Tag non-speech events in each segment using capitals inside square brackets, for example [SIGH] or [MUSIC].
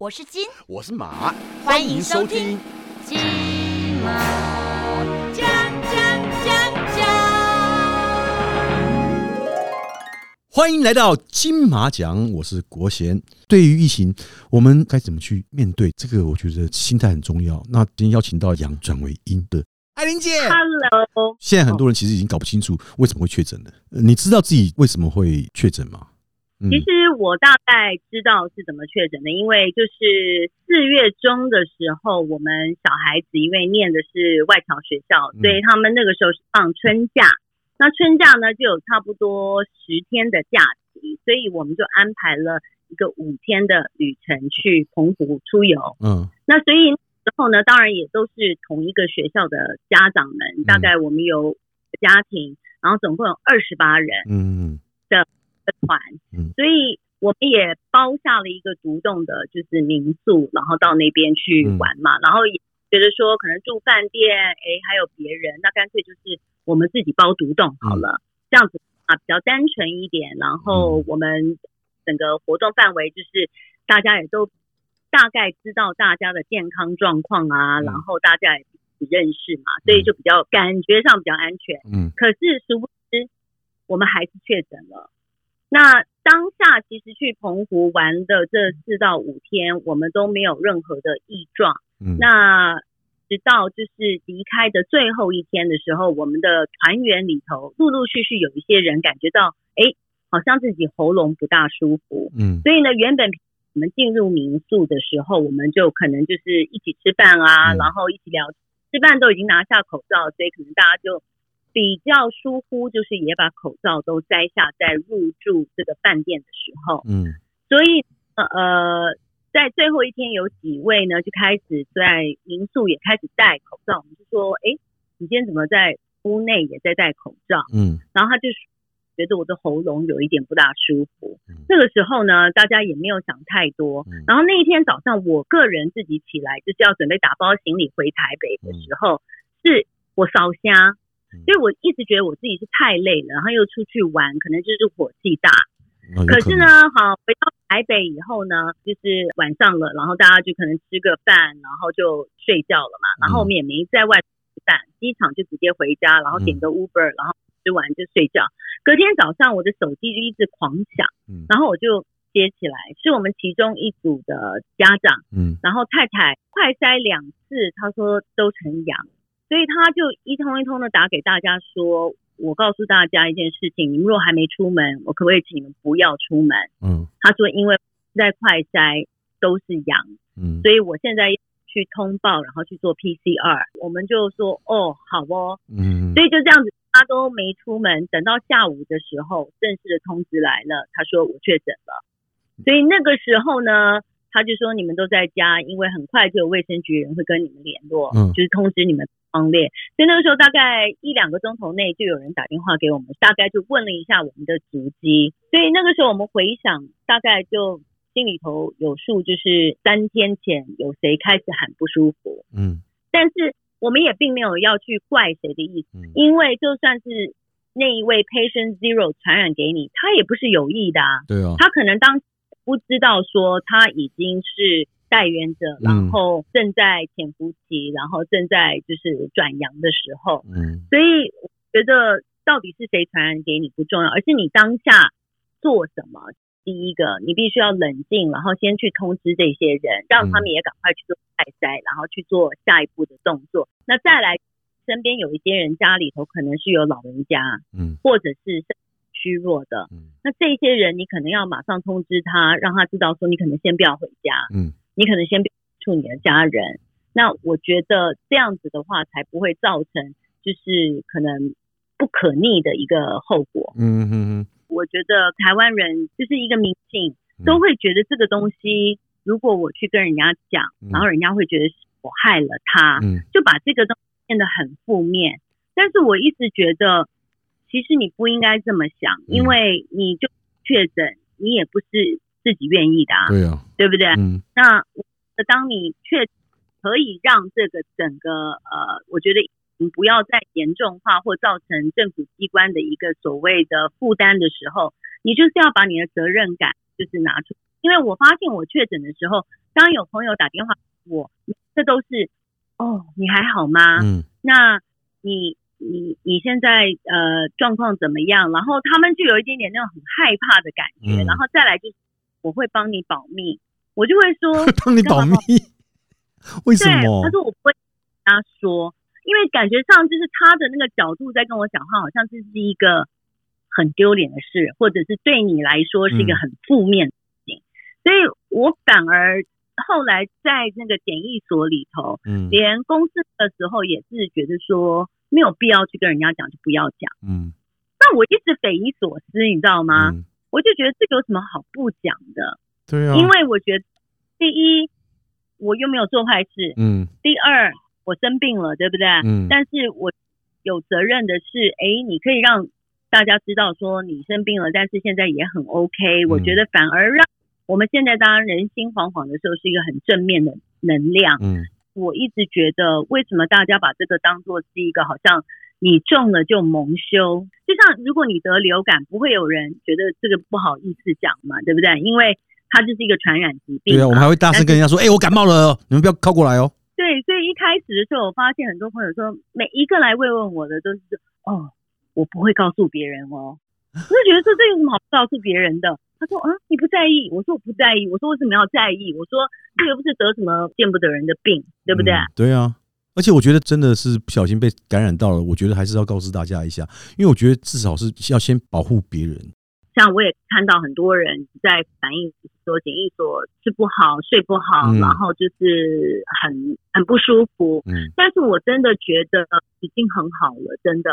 我是金，我是马，欢迎收听金马奖奖奖奖。欢迎来到金马奖，我是国贤。对于疫情，我们该怎么去面对？这个我觉得心态很重要。那今天邀请到阳转为阴的艾琳姐，Hello。现在很多人其实已经搞不清楚为什么会确诊了。你知道自己为什么会确诊吗？其实我大概知道是怎么确诊的，因为就是四月中的时候，我们小孩子因为念的是外侨学校，所以他们那个时候是放春假。那春假呢就有差不多十天的假期，所以我们就安排了一个五天的旅程去澎湖出游。嗯，那所以之后呢，当然也都是同一个学校的家长们，大概我们有家庭，然后总共有二十八人。嗯。团，嗯所以我们也包下了一个独栋的，就是民宿，然后到那边去玩嘛。然后也觉得说，可能住饭店，哎，还有别人，那干脆就是我们自己包独栋好了，这样子啊比较单纯一点。然后我们整个活动范围就是大家也都大概知道大家的健康状况啊，然后大家也认识嘛，所以就比较感觉上比较安全。嗯，可是殊不知我们还是确诊了。那当下其实去澎湖玩的这四到五天，我们都没有任何的异状。嗯，那直到就是离开的最后一天的时候，我们的团员里头陆陆续续有一些人感觉到，哎，好像自己喉咙不大舒服。嗯，所以呢，原本我们进入民宿的时候，我们就可能就是一起吃饭啊，然后一起聊，吃饭都已经拿下口罩，所以可能大家就。比较疏忽，就是也把口罩都摘下，在入住这个饭店的时候，嗯，所以呃，在最后一天，有几位呢就开始在民宿也开始戴口罩。我们就说，哎，你今天怎么在屋内也在戴口罩？嗯，然后他就觉得我的喉咙有一点不大舒服。那个时候呢，大家也没有想太多。然后那一天早上，我个人自己起来就是要准备打包行李回台北的时候，是我烧虾。所以我一直觉得我自己是太累了，然后又出去玩，可能就是火气大。可是呢，好回到台北以后呢，就是晚上了，然后大家就可能吃个饭，然后就睡觉了嘛。然后我们也没在外吃饭，机场就直接回家，然后点个 Uber，然后吃完就睡觉。隔天早上我的手机就一直狂响，然后我就接起来，是我们其中一组的家长，嗯，然后太太快筛两次，她说都成阳。所以他就一通一通的打给大家说：“我告诉大家一件事情，你们若还没出门，我可不可以请你们不要出门？”嗯，他说：“因为在快筛都是阳，嗯，所以我现在去通报，然后去做 PCR。”我们就说：“哦，好哦。”嗯，所以就这样子，他都没出门，等到下午的时候，正式的通知来了，他说我确诊了。所以那个时候呢，他就说：“你们都在家，因为很快就有卫生局人会跟你们联络，嗯，就是通知你们。”方列，所以那个时候大概一两个钟头内就有人打电话给我们，大概就问了一下我们的足迹。所以那个时候我们回想，大概就心里头有数，就是三天前有谁开始喊不舒服。嗯，但是我们也并没有要去怪谁的意思，因为就算是那一位 patient zero 传染给你，他也不是有意的啊。对啊，他可能当不知道说他已经是。代源者，然后正在潜伏期，然后正在就是转阳的时候，嗯，所以我觉得到底是谁传染给你不重要，而是你当下做什么。第一个，你必须要冷静，然后先去通知这些人，让他们也赶快去做快筛，然后去做下一步的动作。那再来，身边有一些人家里头可能是有老人家，嗯，或者是虚弱的，嗯，那这些人你可能要马上通知他，让他知道说你可能先不要回家，嗯。你可能先处你的家人，那我觉得这样子的话才不会造成就是可能不可逆的一个后果。嗯嗯嗯，我觉得台湾人就是一个迷信，都会觉得这个东西，如果我去跟人家讲，然后人家会觉得我害了他，就把这个东西变得很负面。但是我一直觉得，其实你不应该这么想，因为你就确诊，你也不是。自己愿意的啊，对啊，对不对？嗯，那当你确可以让这个整个呃，我觉得你不要再严重化或造成政府机关的一个所谓的负担的时候，你就是要把你的责任感就是拿出因为我发现我确诊的时候，当有朋友打电话给我，这都是哦，你还好吗？嗯那你你你现在呃状况怎么样？然后他们就有一点点那种很害怕的感觉，嗯然后再来就是我会帮你保密，我就会说 [LAUGHS] 帮你保密，为什，么他？说我不会跟他说，因为感觉上就是他的那个角度在跟我讲话，好像这是一个很丢脸的事，或者是对你来说是一个嗯很负面的事情，所以我反而后来在那个检疫所里头，嗯连公司的时候也是觉得说没有必要去跟人家讲，就不要讲。嗯但我一直匪夷所思，你知道吗？嗯，我就觉得这个有什么好不讲的？对啊，因为我觉得第一，我又没有做坏事，嗯第二，我生病了，对不对？嗯但是我有责任的是，哎，你可以让大家知道说你生病了，但是现在也很 OK。我觉得反而让我们现在当然人心惶惶的时候，是一个很正面的能量。嗯我一直觉得，为什么大家把这个当做是一个好像你中了就蒙羞？就像如果你得流感，不会有人觉得这个不好意思讲嘛，对不对？因为它就是一个传染疾病。对啊，我们还会大声跟人家说，哎，我感冒了哦，你们不要靠过来哦。对，所以一开始的时候，我发现很多朋友说，每一个来慰问我的都是哦，我不会告诉别人哦。我就觉得说这有什么好告诉别人的？他说啊，你不在意？我说我不在意。我说为什么要在意？我说这又不是得什么见不得人的病，对不对？嗯对啊。而且我觉得真的是不小心被感染到了，我觉得还是要告知大家一下，因为我觉得至少是要先保护别人。像我也看到很多人在反映说，检疫所吃不好、睡不好，嗯然后就是很很不舒服。嗯但是我真的觉得已经很好了，真的，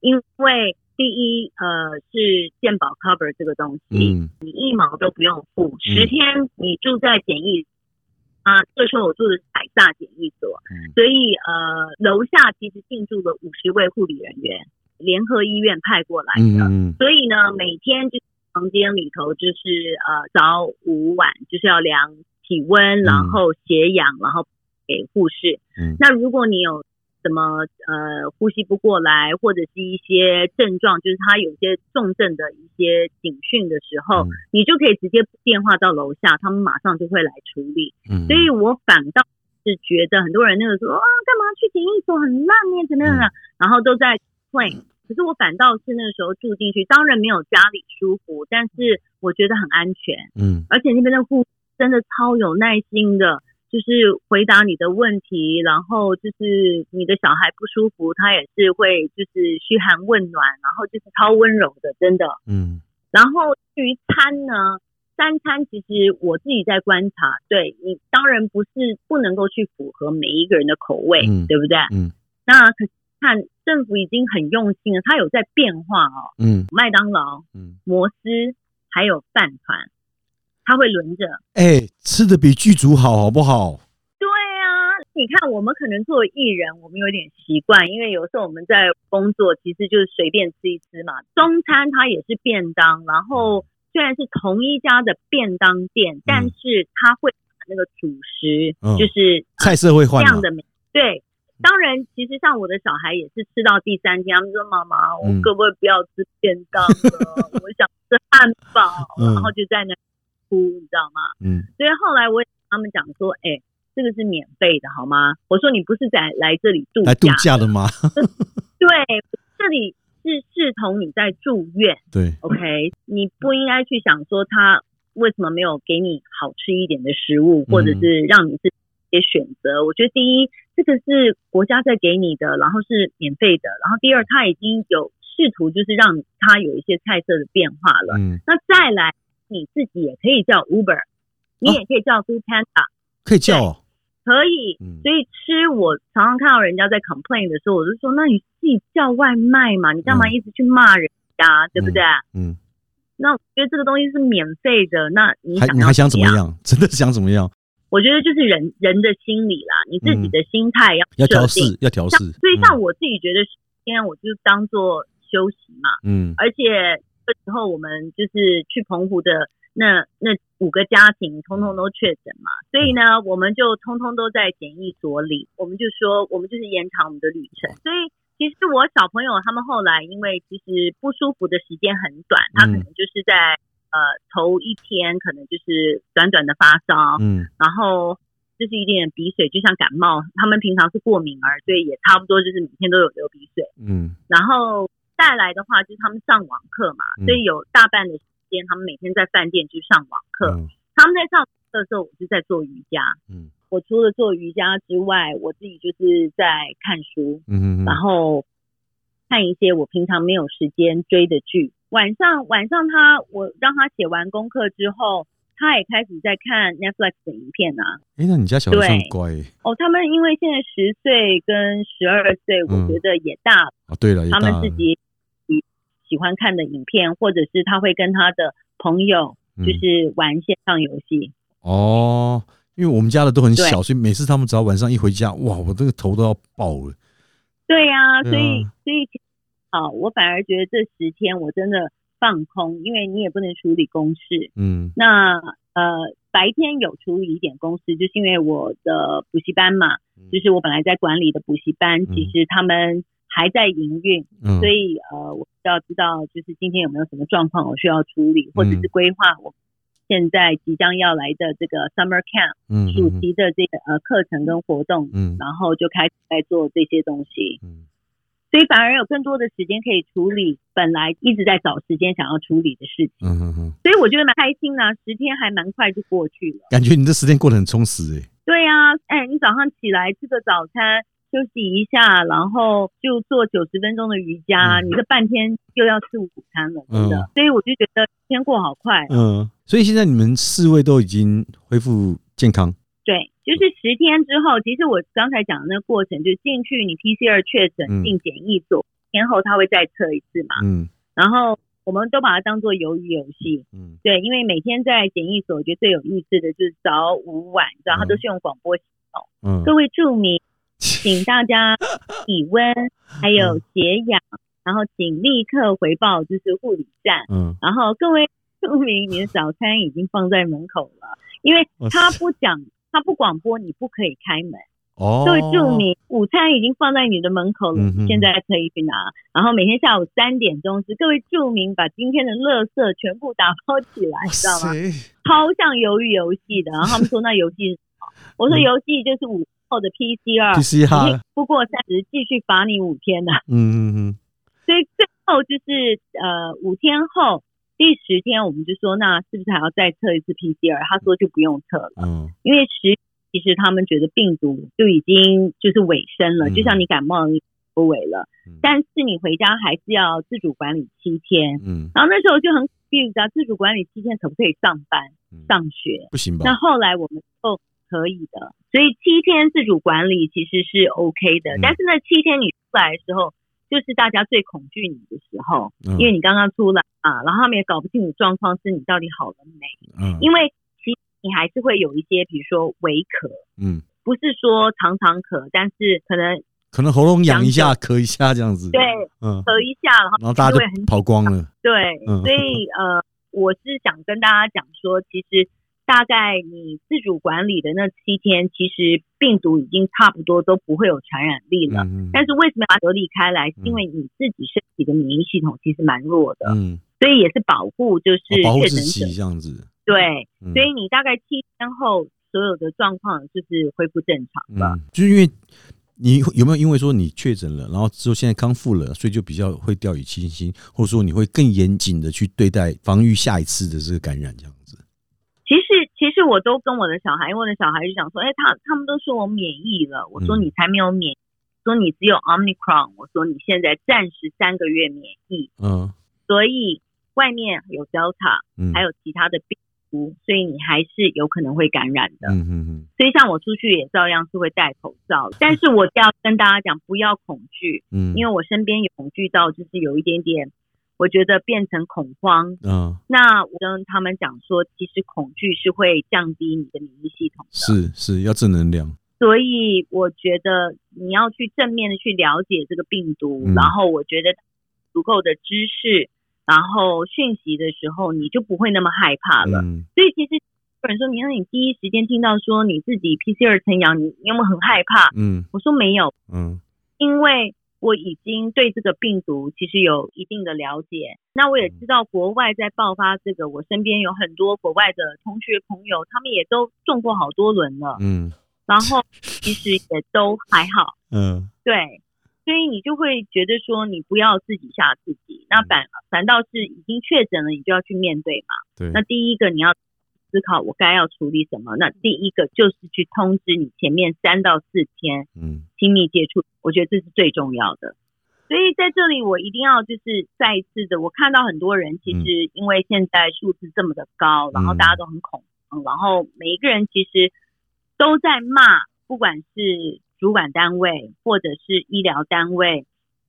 因为第一，呃，是健保 cover 这个东西，嗯你一毛都不用付，十天你住在检疫。啊，这时候我住的是海萨检疫所，嗯所以呃，楼下其实进驻了五十位护理人员，联合医院派过来的。所以呢，每天就房间里头就是呃早午晚就是要量体温，然后血氧，然后给护士。嗯那如果你有什么呃呼吸不过来，或者是一些症状，就是他有些重症的一些警讯的时候，嗯你就可以直接电话到楼下，他们马上就会来处理。嗯，所以我反倒是觉得很多人那个说啊，干嘛去检疫所很烂呢，怎么样呢？然后都在 complain。可是我反倒是那个时候住进去，当然没有家里舒服，但是我觉得很安全，嗯而且那边的护士真的超有耐心的，就是回答你的问题，然后就是你的小孩不舒服，他也是会就是嘘寒问暖，然后就是超温柔的，真的。嗯然后至于餐呢，三餐其实我自己在观察，对你当然不是不能够去符合每一个人的口味，嗯对不对？嗯那可看政府已经很用心了，它有在变化哦。嗯麦当劳、嗯，摩斯还有饭团，它会轮着。哎，吃的比剧组好，好不好？对啊，你看我们可能作为艺人，我们有点习惯，因为有时候我们在工作，其实就是随便吃一吃嘛。中餐它也是便当，然后虽然是同一家的便当店，但是它会把那个主食，嗯就是菜色会换嘛？这样的对。当然，其实像我的小孩也是吃到第三天，他们说：“妈妈，我嗯可不可以不要吃便当了？[LAUGHS] 我想吃汉堡。嗯然后就在那哭，你知道吗？嗯所以后来我也跟他们讲说，哎、这个是免费的，好吗？我说你不是在来这里度假，来度假的吗？[LAUGHS] 对，这里是视同你在住院对，，OK？你不应该去想说他为什么没有给你好吃一点的食物，或者是让你自己些选择。我觉得第一，这个是国家在给你的，然后是免费的，然后第二，他已经有试图就是让他有一些菜色的变化了。嗯，那再来，你自己也可以叫 Uber，你也可以叫 Food Panda，、可以叫哦。可以。嗯所以吃，我常常看到人家在 complain 的时候，我就说，那你自己叫外卖嘛，你干嘛嗯一直去骂人家，对不对？嗯，那我觉得这个东西是免费的，那你想还你还想怎么样？[LAUGHS] 真的想怎么样？我觉得就是人人的心理啦，你自己的心态要要调试，要调试。所以像我自己觉得，今天我就当做休息嘛，嗯而且这时候我们就是去澎湖的那那五个家庭，通通都确诊嘛，所以呢，我们就通通都在检疫所里，我们就说我们就是延长我们的旅程。所以其实我小朋友他们后来因为其实不舒服的时间很短，他可能就是在呃头一天可能就是短短的发烧，嗯然后就是一点点鼻水，就像感冒。他们平常是过敏儿，所以也差不多就是每天都有流鼻水。嗯然后再来的话，就是他们上网课嘛，嗯所以有大半的时间，他们每天在饭店去上网课。嗯他们在上课的时候，我就在做瑜伽。嗯我除了做瑜伽之外，我自己就是在看书，嗯嗯，然后看一些我平常没有时间追的剧。晚上晚上他我让他写完功课之后，他也开始在看 Netflix 的影片啊。哎，那你家小孩算对乖欸哦，他们因为现在十岁跟十二岁，我嗯觉得也大了，啊？对了，他们自己喜喜欢看的影片，或者是他会跟他的朋友嗯就是玩线上游戏。哦，因为我们家的都很小，所以每次他们只要晚上一回家，哇，我这个头都要爆了。对呀、啊所以所以好，我反而觉得这十天我真的放空，因为你也不能处理公事。嗯那呃，白天有处理一点公事，就是因为我的补习班嘛，就是我本来在管理的补习班，其实他们还在营运，嗯，所以呃，我需要知道就是今天有没有什么状况我需要处理，或者是规划我现在即将要来的这个 summer camp 嗯暑期的这个呃课程跟活动，嗯。然后就开始在做这些东西。嗯。所以反而有更多的时间可以处理本来一直在找时间想要处理的事情，嗯嗯嗯，所以我觉得蛮开心的啊、十天还蛮快就过去了。感觉你这时间过得很充实哎。对呀、哎，你早上起来吃个早餐，休息一下，然后就做九十分钟的瑜伽，嗯你这半天又要吃午餐了，真的。嗯所以我就觉得天过好快、哦。嗯，所以现在你们四位都已经恢复健康。对，就是十天之后，其实我刚才讲的那个过程，就进去你 PCR 确诊嗯进检疫所，天后他会再测一次嘛，嗯然后我们都把它当做鱿鱼游戏。嗯对，因为每天在检疫所，我觉得最有意思的就是早午晚，你知道，它都是用广播系统。嗯各位注明，请大家体温还有血氧，然后请立刻回报就是护理站。嗯然后各位注明，你的早餐已经放在门口了，因为他不讲，他不广播，你不可以开门。哦，各位注明，午餐已经放在你的门口了，嗯现在可以去拿。然后每天下午三点钟是各位注明，把今天的垃圾全部打包起来，知道吗？塞，超像鱿鱼游戏的。然后他们说那游戏是什么？我说嗯游戏就是午后的 PCR，PCR 不过三十，继续罚你五天的。嗯嗯嗯所以最后就是呃五天后第十天，我们就说那是不是还要再测一次 PCR？他说就不用测了，嗯因为十其实他们觉得病毒就已经就是尾声了，嗯就像你感冒你不尾了，嗯但是你回家还是要自主管理七天。嗯然后那时候就很啊，自主管理七天可不可以上班嗯，上学？不行吧那？后来我们就可以的，所以七天自主管理其实是 OK 的。嗯。但是那七天你出来的时候，就是大家最恐惧你的时候，嗯。因为你刚刚出来啊，然后他们也搞不清楚状况是你到底好了没，嗯。因为其实你还是会有一些，比如说微咳，嗯，不是说常常咳，但是可能可能喉咙痒一下，咳一下这样子。对嗯，咳一下，然后然后大家就很就跑光了。对，嗯。所以呃，我是想跟大家讲说，其实大概你自主管理的那七天，其实病毒已经差不多都不会有传染力了。嗯但是为什么要把隔离开来？是因为你自己身体的免疫系统其实蛮弱的，嗯，所以也是保护就是哦保护确诊自己者。这样子。对，嗯所以你大概七天后，所有的状况就是恢复正常了。嗯，就是因为你有没有因为说你确诊了，然后之后现在康复了，所以就比较会掉以轻心，或者说你会更严谨的去对待防御下一次的这个感染这样子。其实，其实我都跟我的小孩，因为我的小孩就想说，哎，他他们都说我免疫了，我说嗯。你才没有免疫，说你只有 Omicron，我说你现在暂时三个月免疫，嗯。所以外面有 Delta，嗯，还有其他的病毒，所以你还是有可能会感染的。嗯嗯嗯所以像我出去也照样是会戴口罩，但是我要跟大家讲，不要恐惧，嗯，因为我身边有恐惧到就是有一点点，我觉得变成恐慌。嗯那我跟他们讲说，其实恐惧是会降低你的免疫系统的。是是要正能量。所以我觉得你要去正面的去了解这个病毒，嗯然后我觉得足够的知识，然后讯息的时候，你就不会那么害怕了。嗯所以其实有人说，你让你第一时间听到说你自己 PCR 呈阳，你你有没有很害怕？嗯我说没有，嗯因为我已经对这个病毒其实有一定的了解。那我也知道国外在爆发这个，我身边有很多国外的同学朋友，他们也都中过好多轮了，嗯然后其实也都还好。[LAUGHS] 嗯对，所以你就会觉得说，你不要自己吓自己，那反反倒是已经确诊了，你就要去面对嘛。对那第一个你要思考我该要处理什么，那第一个就是去通知你前面三到四天嗯。亲密接触，我觉得这是最重要的。所以在这里，我一定要就是再一次的，我看到很多人其实因为现在数字这么的高，然后大家都很恐慌，然后每一个人其实都在骂，不管是主管单位或者是医疗单位，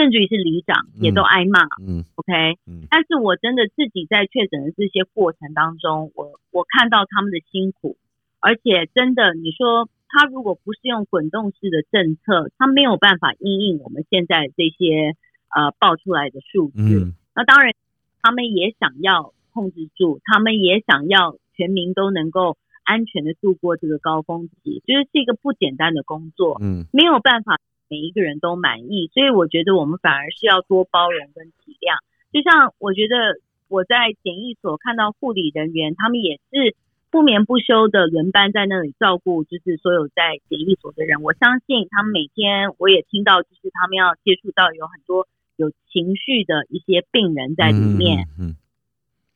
甚至于是里长也都挨骂。嗯 OK，嗯但是我真的自己在确诊的这些过程当中，我我看到他们的辛苦，而且真的，你说他如果不是用滚动式的政策，他没有办法应应我们现在这些呃爆出来的数字。嗯那当然，他们也想要控制住，他们也想要全民都能够安全的度过这个高峰期，就是是一个不简单的工作。嗯没有办法每一个人都满意，所以我觉得我们反而是要多包容跟体谅。就像我觉得我在检疫所看到护理人员，他们也是不眠不休的轮班在那里照顾，就是所有在检疫所的人。我相信他们每天，我也听到，就是他们要接触到有很多有情绪的一些病人在里面。嗯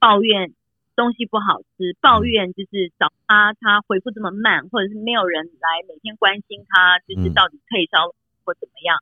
抱怨东西不好吃，抱怨就是找他他回复这么慢，或者是没有人来每天关心他，就是到底退烧或怎么样。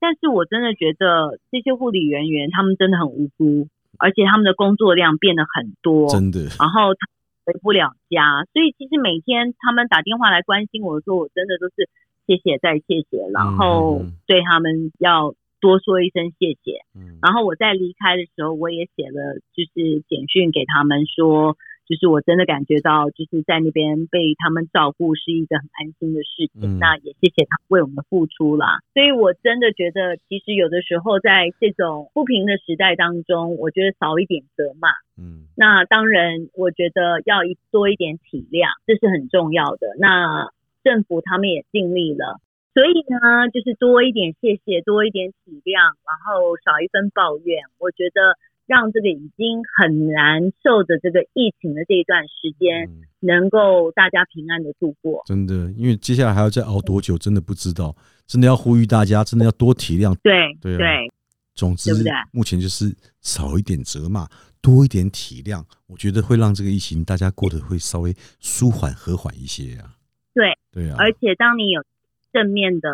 但是我真的觉得这些护理人员他们真的很无辜，而且他们的工作量变得很多，真的然后他回不了家，所以其实每天他们打电话来关心我的时候，我真的都是谢谢再谢谢，然后对他们要多说一声谢谢。嗯然后我在离开的时候，我也写了就是简讯给他们说，就是我真的感觉到就是在那边被他们照顾是一个很安心的事情。嗯那也谢谢他为我们付出啦。所以我真的觉得，其实有的时候在这种不平的时代当中，我觉得少一点责骂。嗯那当然，我觉得要一多一点体谅，这是很重要的。那政府他们也尽力了，所以呢，就是多一点谢谢，多一点体谅，然后少一分抱怨。我觉得让这个已经很难受的这个疫情的这一段时间，嗯能够大家平安的度过。真的，因为接下来还要再熬多久，真的不知道。真的要呼吁大家，真的要多体谅。对对啊对总之对对，目前就是少一点责骂，多一点体谅，我觉得会让这个疫情大家过得会稍微舒缓和缓一些啊。对对啊，而且当你有正面的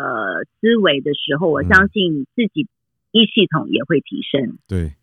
思维的时候，我嗯相信你自己一系统也会提升。对，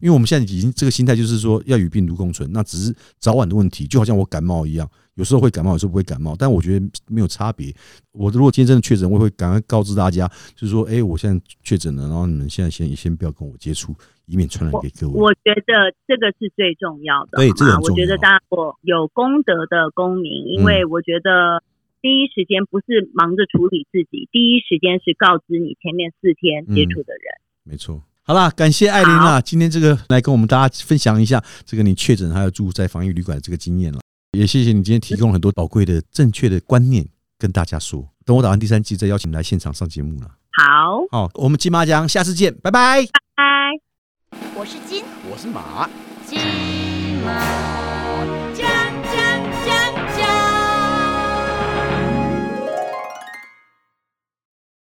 因为我们现在已经这个心态就是说要与病毒共存，那只是早晚的问题，就好像我感冒一样，有时候会感冒，有时候不会感冒，但我觉得没有差别。我如果今天真的确诊，我也会赶快告知大家，就是说，哎、我现在确诊了，然后你们现在先先不要跟我接触，以免传染给各位。我觉得这个是最重要的，对这个很重要我觉得大家我有功德的公民，因为嗯我觉得第一时间不是忙着处理自己，第一时间是告知你前面四天接触的人。没错。好啦，感谢艾琳啊，今天这个来跟我们大家分享一下这个你确诊还有住在防疫旅馆的这个经验了，也谢谢你今天提供很多宝贵的正确的观念跟大家说。等我打完第三季再邀请你来现场上节目了。好，好，我们金马奖下次见，拜拜。拜拜。我是金我是马。金毛。